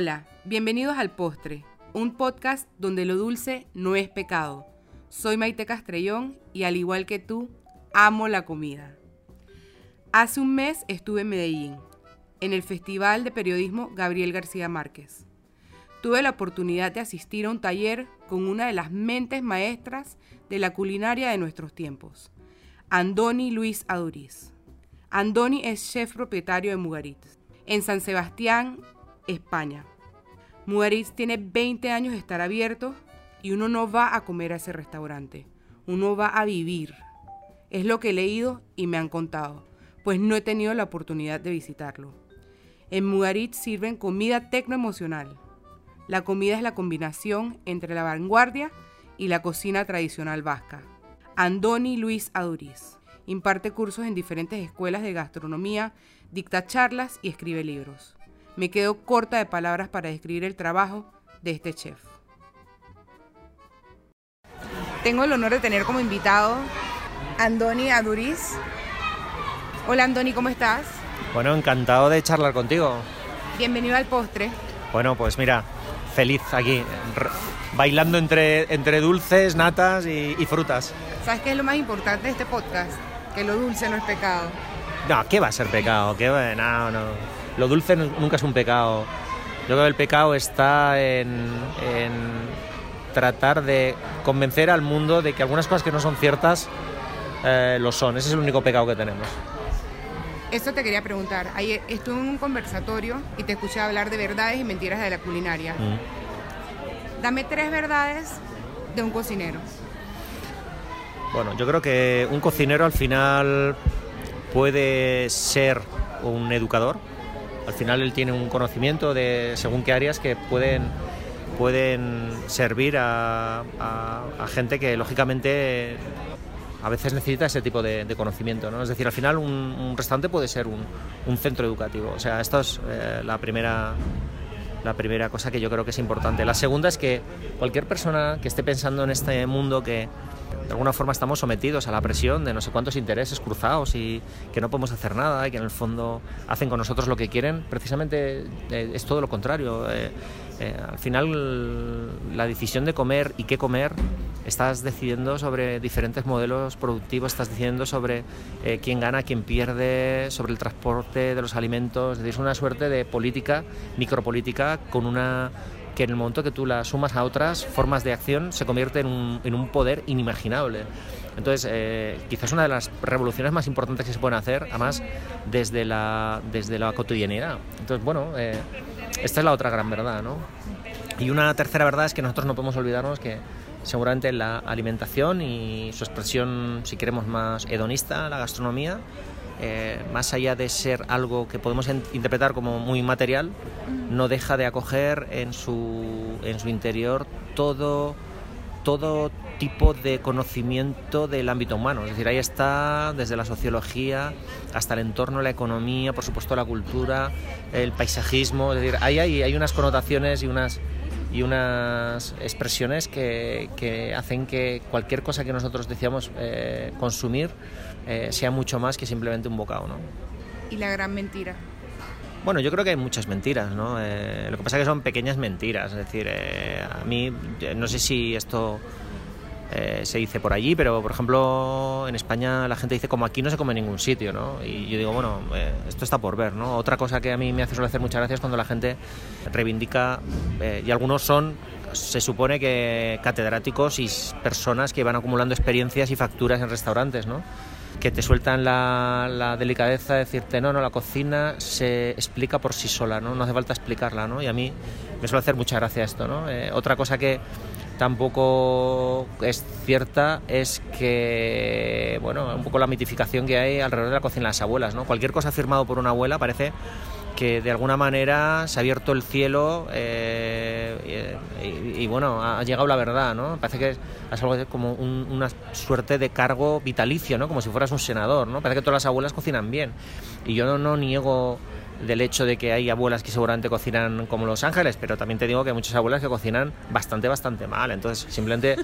Hola, bienvenidos al Postre, un podcast donde lo dulce no es pecado. Soy Maite Castrellón y al igual que tú, amo la comida. Hace un mes estuve en Medellín, en el Festival de Periodismo Gabriel García Márquez. Tuve la oportunidad de asistir a un taller con una de las mentes maestras de la culinaria de nuestros tiempos, Andoni Luis Aduriz. Andoni es chef propietario de Mugaritz, en San Sebastián, España. Mugaritz tiene 20 años de estar abierto y uno no va a comer a ese restaurante, uno va a vivir. Es lo que he leído y me han contado, pues no he tenido la oportunidad de visitarlo. En Mugaritz sirven comida tecnoemocional. La comida es la combinación entre la vanguardia y la cocina tradicional vasca. Andoni Luis Aduriz imparte cursos en diferentes escuelas de gastronomía, dicta charlas y escribe libros. Me quedo corta de palabras para describir el trabajo de este chef. Tengo el honor de tener como invitado a Andoni Aduriz. Hola Andoni, ¿cómo estás? Bueno, encantado de charlar contigo. Bienvenido al postre. Bueno, pues mira, feliz aquí, bailando entre, entre dulces, natas y, y, frutas. ¿Sabes qué es lo más importante de este podcast? Que lo dulce no es pecado. No, ¿qué va a ser pecado? ¿Qué va? No, no. Lo dulce nunca es un pecado. Yo creo que el pecado está en, en tratar de convencer al mundo de que algunas cosas que no son ciertas eh, lo son. Ese es el único pecado que tenemos. Eso te quería preguntar. Ayer estuve en un conversatorio y te escuché hablar de verdades y mentiras de la culinaria. Mm. Dame tres verdades de un cocinero. Bueno, yo creo que un cocinero al final puede ser un educador. Al final él tiene un conocimiento de según qué áreas que pueden, pueden servir a, a, gente que lógicamente a veces necesita ese tipo de, de conocimiento. ¿no? Es decir, al final un, un restaurante puede ser un, un, centro educativo. O sea, esto es eh, la, primera, la primera cosa que yo creo que es importante. La segunda es que cualquier persona que esté pensando en este mundo que de alguna forma estamos sometidos a la presión de no sé cuántos intereses cruzados y que no podemos hacer nada y que en el fondo hacen con nosotros lo que quieren, precisamente eh, es todo lo contrario. Eh, eh, al final la decisión de comer y qué comer estás decidiendo sobre diferentes modelos productivos, estás decidiendo sobre eh, quién gana, quién pierde, sobre el transporte de los alimentos, es una suerte de política, micropolítica, con una que en el momento que tú la sumas a otras formas de acción se convierte en un, poder inimaginable. Entonces, eh, quizás una de las revoluciones más importantes que se pueden hacer, además, desde la, desde la cotidianidad. Entonces, bueno, esta es la otra gran verdad, ¿no? Y una tercera verdad es que nosotros no podemos olvidarnos que seguramente la alimentación y su expresión, si queremos, más hedonista, la gastronomía, eh, más allá de ser algo que podemos interpretar como muy material, no deja de acoger en su, en su interior todo, todo tipo de conocimiento del ámbito humano. Es decir, ahí está desde la sociología hasta el entorno, la economía, por supuesto la cultura, el paisajismo. Es decir, ahí hay, unas connotaciones y unas y unas expresiones que, que, hacen que cualquier cosa que nosotros decíamos eh, consumir eh, sea mucho más que simplemente un bocado. ¿no? ¿Y la gran mentira? Bueno, yo creo que hay muchas mentiras, ¿no? Eh, lo que pasa es que son pequeñas mentiras, es decir, eh, a mí no sé si esto eh, se dice por allí, pero por ejemplo en España la gente dice como aquí no se come en ningún sitio, ¿no? Y yo digo, bueno, eh, esto está por ver, ¿no? Otra cosa que a mí me hace suele hacer muchas gracias cuando la gente reivindica, eh, y algunos son, se supone que catedráticos y personas que van acumulando experiencias y facturas en restaurantes, ¿no? Que te sueltan la, delicadeza de decirte, no, no, la cocina se explica por sí sola, ¿no? No hace falta explicarla, ¿no? Y a mí me suele hacer mucha gracia esto, ¿no? Eh, otra cosa que tampoco es cierta es que, bueno, un poco la mitificación que hay alrededor de la cocina de las abuelas, ¿no? Cualquier cosa firmado por una abuela parece que de alguna manera se ha abierto el cielo eh, y, bueno, ha llegado la verdad, ¿no? Parece que es, algo como un, una suerte de cargo vitalicio, ¿no? Como si fueras un senador, ¿no? Parece que todas las abuelas cocinan bien. Y yo no, niego del hecho de que hay abuelas que seguramente cocinan como Los Ángeles, pero también te digo que hay muchas abuelas que cocinan bastante, bastante mal. Entonces, simplemente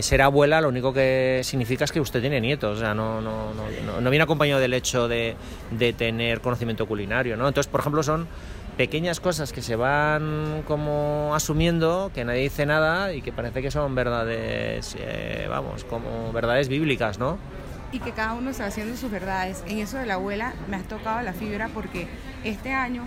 ser abuela lo único que significa es que usted tiene nietos, o sea, no, no, no, no viene acompañado del hecho de, de, tener conocimiento culinario, ¿no? Entonces, por ejemplo, son pequeñas cosas que se van como asumiendo, que nadie dice nada y que parece que son verdades, eh, vamos, como verdades bíblicas, ¿no? Y que cada uno está haciendo sus verdades. En eso de la abuela me has tocado la fibra porque este año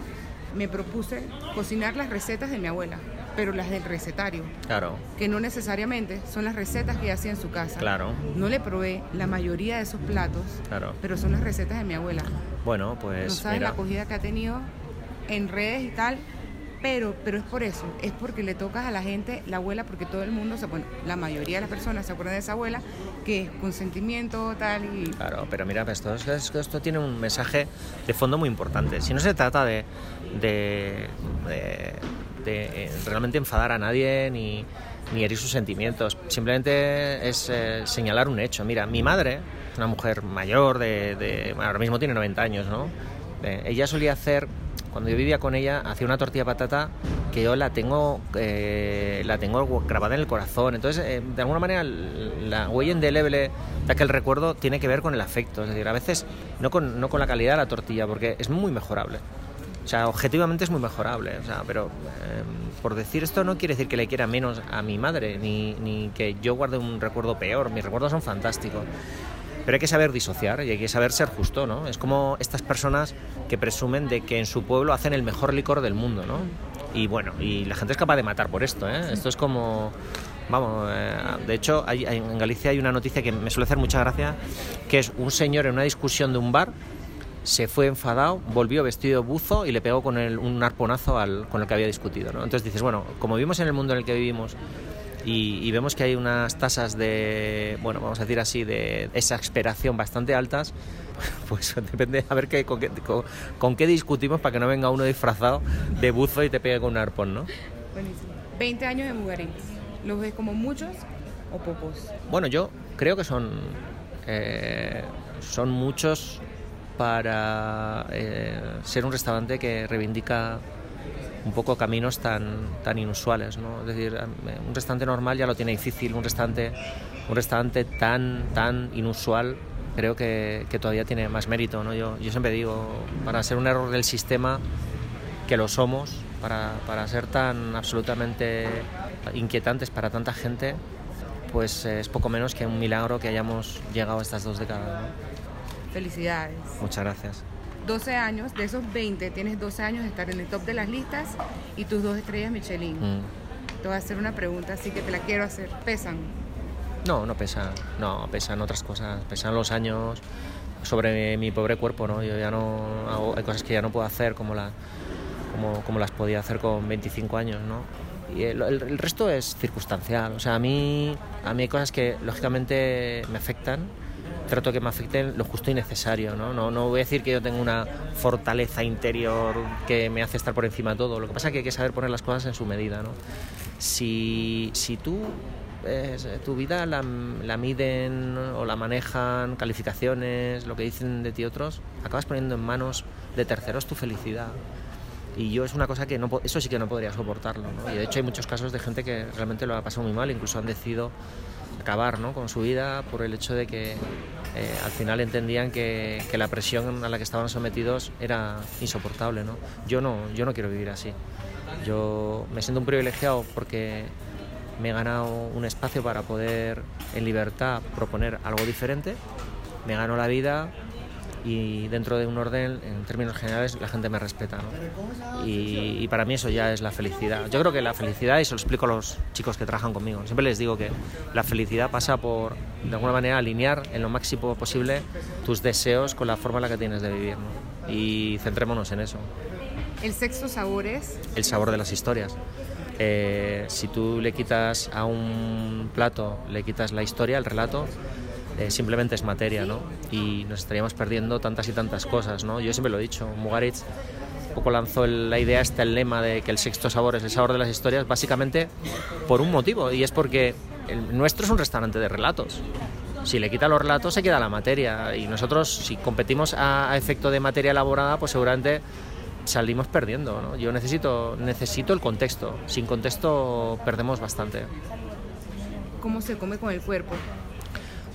me propuse cocinar las recetas de mi abuela, pero las del recetario. Claro. Que no necesariamente son las recetas que hacía en su casa. Claro. No le probé la mayoría de esos platos, Claro. pero son las recetas de mi abuela. Bueno, pues no sabes mira, la acogida que ha tenido en redes y tal, pero, pero es por eso, es porque le tocas a la gente la abuela, porque todo el mundo, se, bueno, la mayoría de las personas se acuerdan de esa abuela, que es consentimiento tal y... Claro, pero mira, esto, es- es que esto tiene un mensaje de fondo muy importante. Si no se trata de, de, eh, realmente enfadar a nadie ni, ni herir sus sentimientos, simplemente es eh, señalar un hecho. Mira, mi madre, una mujer mayor, de, de- ahora mismo tiene 90 años, ¿no? Eh, ella solía hacer, cuando yo vivía con ella, hacía una tortilla de patata que yo la tengo, eh, la tengo grabada en el corazón. Entonces, eh, de alguna manera, la huella indeleble de aquel recuerdo tiene que ver con el afecto. Es decir, a veces no con, no con la calidad de la tortilla, porque es muy mejorable. O sea, objetivamente es muy mejorable. O sea, pero eh, por decir esto no quiere decir que le quiera menos a mi madre, ni, ni que yo guarde un recuerdo peor. Mis recuerdos son fantásticos. Pero hay que saber disociar y hay que saber ser justo, ¿no? Es como estas personas que presumen de que en su pueblo hacen el mejor licor del mundo, ¿no? Y bueno, y la gente es capaz de matar por esto, ¿eh? Esto es como... Vamos, eh, de hecho, en Galicia hay una noticia que me suele hacer mucha gracia, que es un señor en una discusión de un bar, se fue enfadado, volvió vestido buzo y le pegó con un arponazo al, con el que había discutido, ¿no? Entonces dices, bueno, como vivimos en el mundo en el que vivimos y, y vemos que hay unas tasas de, bueno, vamos a decir así, de exasperación bastante altas, pues depende a ver qué, con, qué, con- con qué discutimos para que no venga uno disfrazado de buzo y te pegue con un arpón, ¿no? Buenísimo. 20 años de mujeres. ¿Los ves como muchos o pocos? Bueno, yo creo que son, eh, son muchos para eh, ser un restaurante que reivindica un poco caminos tan, tan inusuales, ¿no? Es decir, un restaurante normal ya lo tiene difícil, un restaurante, un restaurante tan, tan inusual creo que, que todavía tiene más mérito, ¿no? Yo, yo siempre digo, para ser un error del sistema, que lo somos, para, para ser tan absolutamente inquietantes para tanta gente, pues eh, es poco menos que un milagro que hayamos llegado a estas dos décadas. ¿no? Felicidades. Muchas gracias. 12 años, de esos 20, tienes 12 años de estar en el top de las listas y tus dos estrellas Michelin. Mm. Te voy a hacer una pregunta, así que te la quiero hacer. ¿Pesan? No, no pesa, no, pesan otras cosas, pesan los años sobre mi pobre cuerpo, ¿no? Yo ya no hay cosas que ya no puedo hacer como, la, como, las podía hacer con 25 años, ¿no? Y el, el- el resto es circunstancial, o sea, a mí, a mí hay cosas que lógicamente me afectan, trato que me afecten lo justo y necesario, ¿no? No, no voy a decir que yo tengo una fortaleza interior que me hace estar por encima de todo, lo que pasa es que hay que saber poner las cosas en su medida, ¿no? Si, si tú eh, tu vida la, la miden o la manejan calificaciones, lo que dicen de ti otros, acabas poniendo en manos de terceros tu felicidad. Y yo es una cosa que no, eso sí que no podría soportarlo. ¿no? Y de hecho hay muchos casos de gente que realmente lo ha pasado muy mal, incluso han decidido acabar ¿no? con su vida por el hecho de que eh, al final entendían que, que la presión a la que estaban sometidos era insoportable. ¿no? Yo, no, yo no quiero vivir así. Yo me siento un privilegiado porque me he ganado un espacio para poder en libertad proponer algo diferente, me gano la vida y dentro de un orden, en términos generales, la gente me respeta. ¿no? Y, y para mí eso ya es la felicidad. Yo creo que la felicidad, y se lo explico a los chicos que trabajan conmigo, siempre les digo que la felicidad pasa por, de alguna manera, alinear en lo máximo posible tus deseos con la forma en la que tienes de vivir. ¿no? Y centrémonos en eso El sexto sabor es el sabor de las historias. Eh, si tú le quitas a un plato, le quitas la historia, el relato, eh, simplemente es materia, ¿no? Y nos estaríamos perdiendo tantas y tantas cosas, ¿no? Yo siempre lo he dicho, Mugaritz un poco lanzó el- la idea, este el lema de que el sexto sabor es el sabor de las historias, básicamente por un motivo, y es porque el nuestro es un restaurante de relatos. Si le quita los relatos, se queda la materia. Y nosotros, si competimos a, a efecto de materia elaborada, pues seguramente salimos perdiendo. ¿no? Yo necesito, necesito el contexto. Sin contexto perdemos bastante. cómo se come con el cuerpo.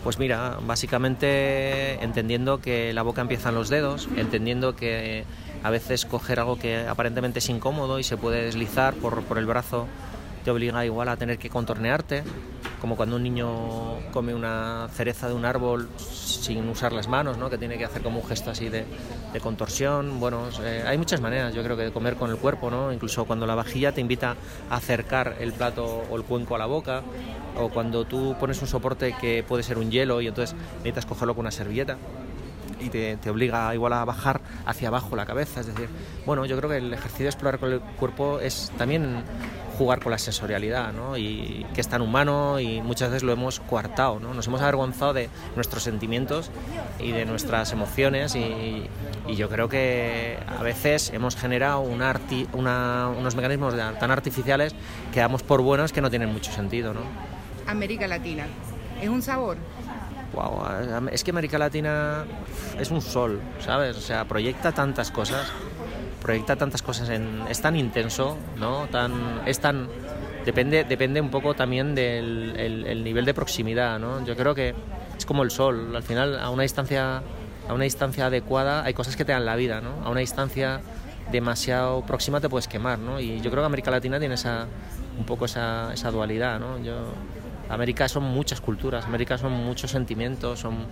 Pues mira, básicamente entendiendo que la boca empieza en los dedos, entendiendo que a veces coger algo que aparentemente es incómodo y se puede deslizar por, por el brazo te obliga igual a tener que contornearte, como cuando un niño come una cereza de un árbol sin usar las manos, ¿no? que tiene que hacer como un gesto así de, contorsión. Bueno, eh, hay muchas maneras, yo creo que de comer con el cuerpo, ¿no? incluso cuando la vajilla te invita a acercar el plato o el cuenco a la boca, o cuando tú pones un soporte que puede ser un hielo y entonces necesitas cogerlo con una servilleta y te, te, obliga igual a bajar hacia abajo la cabeza. Es decir, bueno, yo creo que el ejercicio de explorar con el cuerpo es también jugar con la sensorialidad, ¿no? Y que es tan humano y muchas veces lo hemos coartado, ¿no? Nos hemos avergonzado de nuestros sentimientos y de nuestras emociones y, y yo creo que a veces hemos generado una arti, una, unos mecanismos tan artificiales que damos por buenos que no tienen mucho sentido, ¿no? América Latina, ¿es un sabor? Wow, es que América Latina es un sol, ¿sabes? O sea, proyecta tantas cosas proyecta tantas cosas en, es tan intenso no tan es tan depende depende un poco también del el, el nivel de proximidad no yo creo que es como el sol al final a una distancia a una distancia adecuada hay cosas que te dan la vida no a una distancia demasiado próxima te puedes quemar no y yo creo que América Latina tiene esa un poco esa, esa dualidad no yo América son muchas culturas, América son muchos sentimientos, son,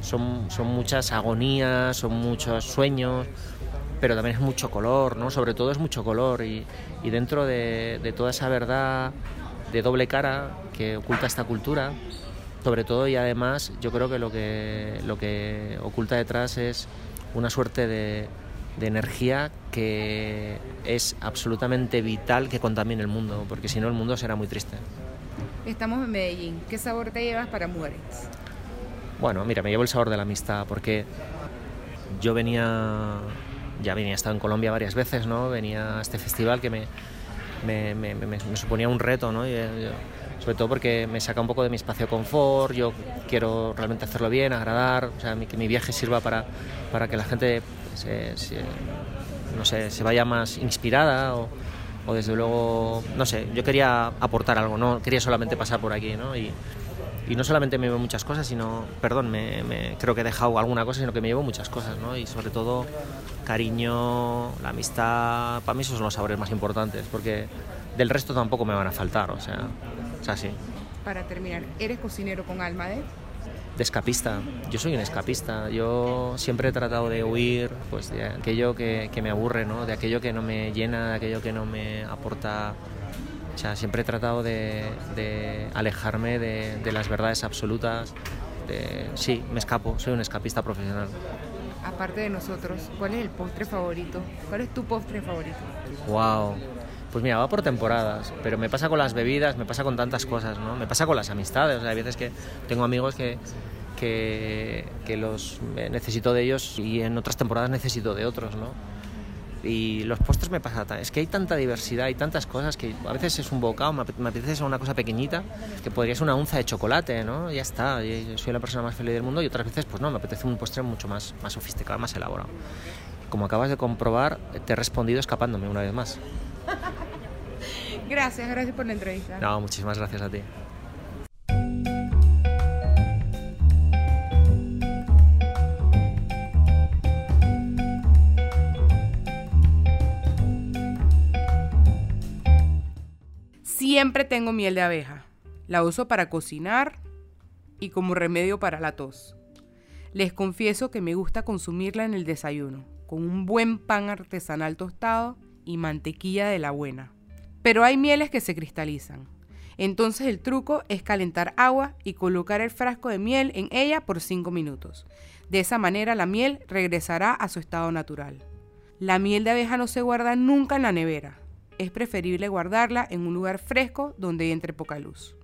son, son muchas agonías, son muchos sueños, pero también es mucho color, ¿no? Sobre todo es mucho color y, y dentro de, de, toda esa verdad de doble cara que oculta esta cultura, sobre todo y además yo creo que lo que, lo que oculta detrás es una suerte de, de energía que es absolutamente vital que contamine el mundo, porque si no el mundo será muy triste. Estamos en Medellín. ¿Qué sabor te llevas para mujeres? Bueno, mira, me llevo el sabor de la amistad porque yo venía ya venía, he estado en Colombia varias veces, ¿no? Venía a este festival que me, me, me, suponía un reto, ¿no? Yo, sobre todo porque me saca un poco de mi espacio confort, yo quiero realmente hacerlo bien, agradar, o sea, que mi viaje sirva para, para que la gente se, se, no sé, se vaya más inspirada o, o, desde luego, no sé, yo quería aportar algo, no quería solamente pasar por aquí, ¿no? Y, y no solamente me llevo muchas cosas, sino, perdón, me, me, creo que he dejado alguna cosa, sino que me llevo muchas cosas, ¿no? Y sobre todo cariño, la amistad, para mí esos son los sabores más importantes, porque del resto tampoco me van a faltar, o sea, es así. Para terminar, ¿eres cocinero con alma de? De escapista, yo soy un escapista, yo siempre he tratado de huir pues, de aquello que, que me aburre, ¿no? de aquello que no me llena, de aquello que no me aporta o sea, siempre he tratado de, de alejarme de, de, las verdades absolutas. De, sí, me escapo, soy un escapista profesional. Aparte de nosotros, ¿cuál es el postre favorito? ¿Cuál es tu postre favorito? Wow. Pues mira, va por temporadas, pero me pasa con las bebidas, me pasa con tantas cosas, ¿no? Me pasa con las amistades, o sea, hay veces que tengo amigos que, que, que los necesito de ellos y en otras temporadas necesito de otros, ¿no? Y los postres me pasa es que hay tanta diversidad y tantas cosas que a veces es un bocado me apetece una cosa pequeñita que podría ser una onza de chocolate no ya está yo soy la persona más feliz del mundo y otras veces pues no me apetece un postre mucho más más sofisticado más elaborado. Como acabas de comprobar te he respondido escapándome una vez más. Gracias gracias por la entrevista. No muchísimas gracias a ti Siempre tengo miel de abeja. La uso para cocinar y como remedio para la tos. Les confieso que me gusta consumirla en el desayuno, con un buen pan artesanal tostado y mantequilla de la buena. Pero hay mieles que se cristalizan. Entonces el truco es calentar agua y colocar el frasco de miel en ella por 5 minutos. De esa manera la miel regresará a su estado natural. La miel de abeja no se guarda nunca en la nevera es preferible guardarla en un lugar fresco donde entre poca luz.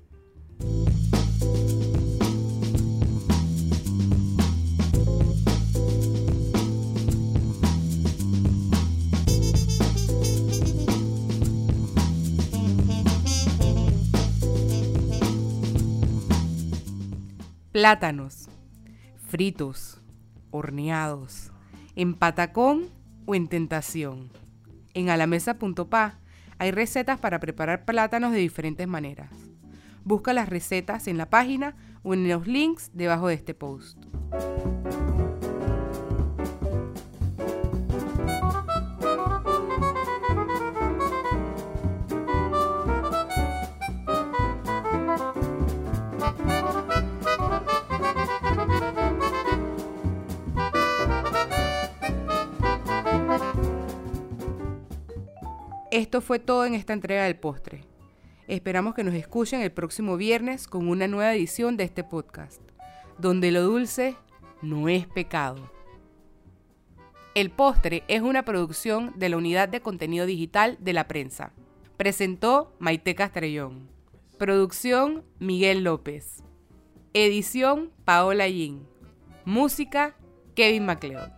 Plátanos, fritos, horneados, en patacón o en tentación. En alamesa.pa hay recetas para preparar plátanos de diferentes maneras. Busca las recetas en la página o en los links debajo de este post. Esto fue todo en esta entrega del postre. Esperamos que nos escuchen el próximo viernes con una nueva edición de este podcast, donde lo dulce no es pecado. El postre es una producción de la Unidad de Contenido Digital de la Prensa. Presentó Maite Castrellón. Producción Miguel López. Edición Paola Yin. Música Kevin MacLeod.